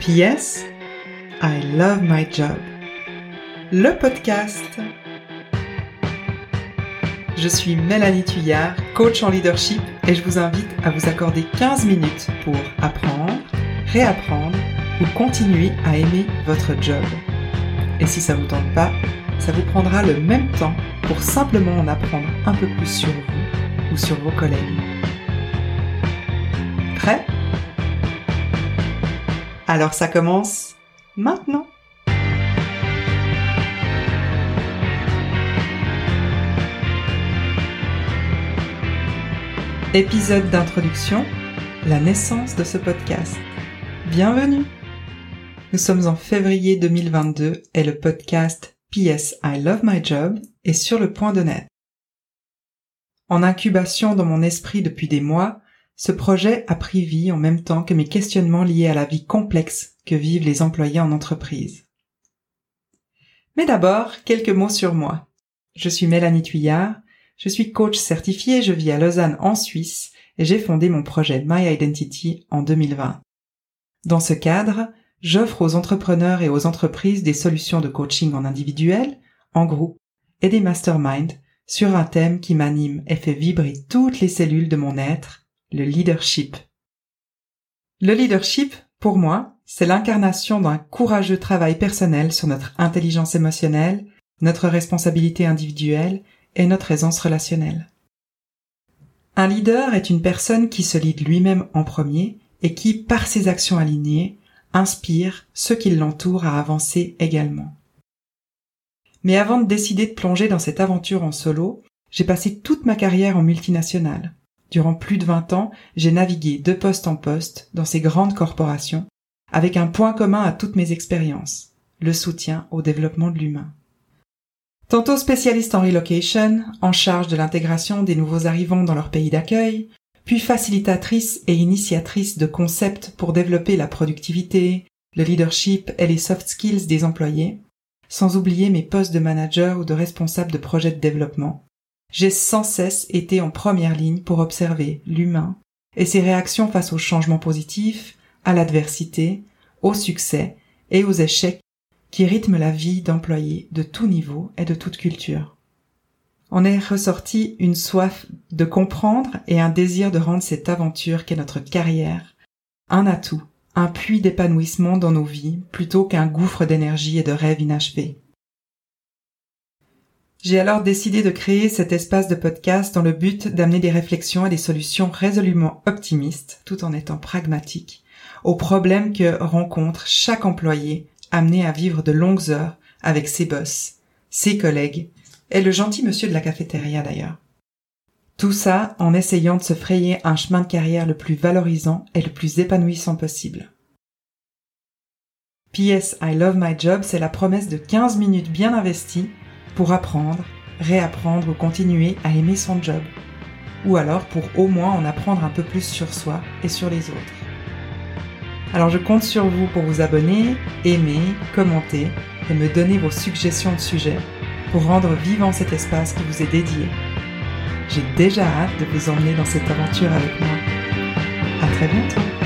P.S. I love my job. Le podcast. Je suis Mélanie Tuyard, coach en leadership et je vous invite à vous accorder 15 minutes pour apprendre, réapprendre ou continuer à aimer votre job. Et si ça vous tente pas, ça vous prendra le même temps pour simplement en apprendre un peu plus sur vous ou sur vos collègues. Prêt? Alors ça commence maintenant. Épisode d'introduction, la naissance de ce podcast. Bienvenue Nous sommes en février 2022 et le podcast PS I Love My Job est sur le point de naître. En incubation dans mon esprit depuis des mois, ce projet a pris vie en même temps que mes questionnements liés à la vie complexe que vivent les employés en entreprise. Mais d'abord, quelques mots sur moi. Je suis Mélanie Tuyard, je suis coach certifié, je vis à Lausanne en Suisse et j'ai fondé mon projet My Identity en 2020. Dans ce cadre, j'offre aux entrepreneurs et aux entreprises des solutions de coaching en individuel, en groupe et des masterminds sur un thème qui m'anime et fait vibrer toutes les cellules de mon être, le leadership. Le leadership, pour moi, c'est l'incarnation d'un courageux travail personnel sur notre intelligence émotionnelle, notre responsabilité individuelle et notre aisance relationnelle. Un leader est une personne qui se lead lui-même en premier et qui, par ses actions alignées, inspire ceux qui l'entourent à avancer également. Mais avant de décider de plonger dans cette aventure en solo, j'ai passé toute ma carrière en multinationale. Durant plus de 20 ans, j'ai navigué de poste en poste dans ces grandes corporations, avec un point commun à toutes mes expériences, le soutien au développement de l'humain. Tantôt spécialiste en relocation, en charge de l'intégration des nouveaux arrivants dans leur pays d'accueil, puis facilitatrice et initiatrice de concepts pour développer la productivité, le leadership et les soft skills des employés, sans oublier mes postes de manager ou de responsable de projet de développement. J'ai sans cesse été en première ligne pour observer l'humain et ses réactions face aux changements positifs, à l'adversité, au succès et aux échecs qui rythme la vie d'employés de tout niveau et de toute culture. On est ressorti une soif de comprendre et un désir de rendre cette aventure qu'est notre carrière un atout, un puits d'épanouissement dans nos vies plutôt qu'un gouffre d'énergie et de rêves inachevés. J'ai alors décidé de créer cet espace de podcast dans le but d'amener des réflexions et des solutions résolument optimistes, tout en étant pragmatique, aux problèmes que rencontre chaque employé amené à vivre de longues heures avec ses boss, ses collègues, et le gentil monsieur de la cafétéria d'ailleurs. Tout ça en essayant de se frayer un chemin de carrière le plus valorisant et le plus épanouissant possible. PS I Love My Job, c'est la promesse de 15 minutes bien investies pour apprendre, réapprendre ou continuer à aimer son job. Ou alors pour au moins en apprendre un peu plus sur soi et sur les autres. Alors je compte sur vous pour vous abonner, aimer, commenter et me donner vos suggestions de sujets pour rendre vivant cet espace qui vous est dédié. J'ai déjà hâte de vous emmener dans cette aventure avec moi. À très bientôt!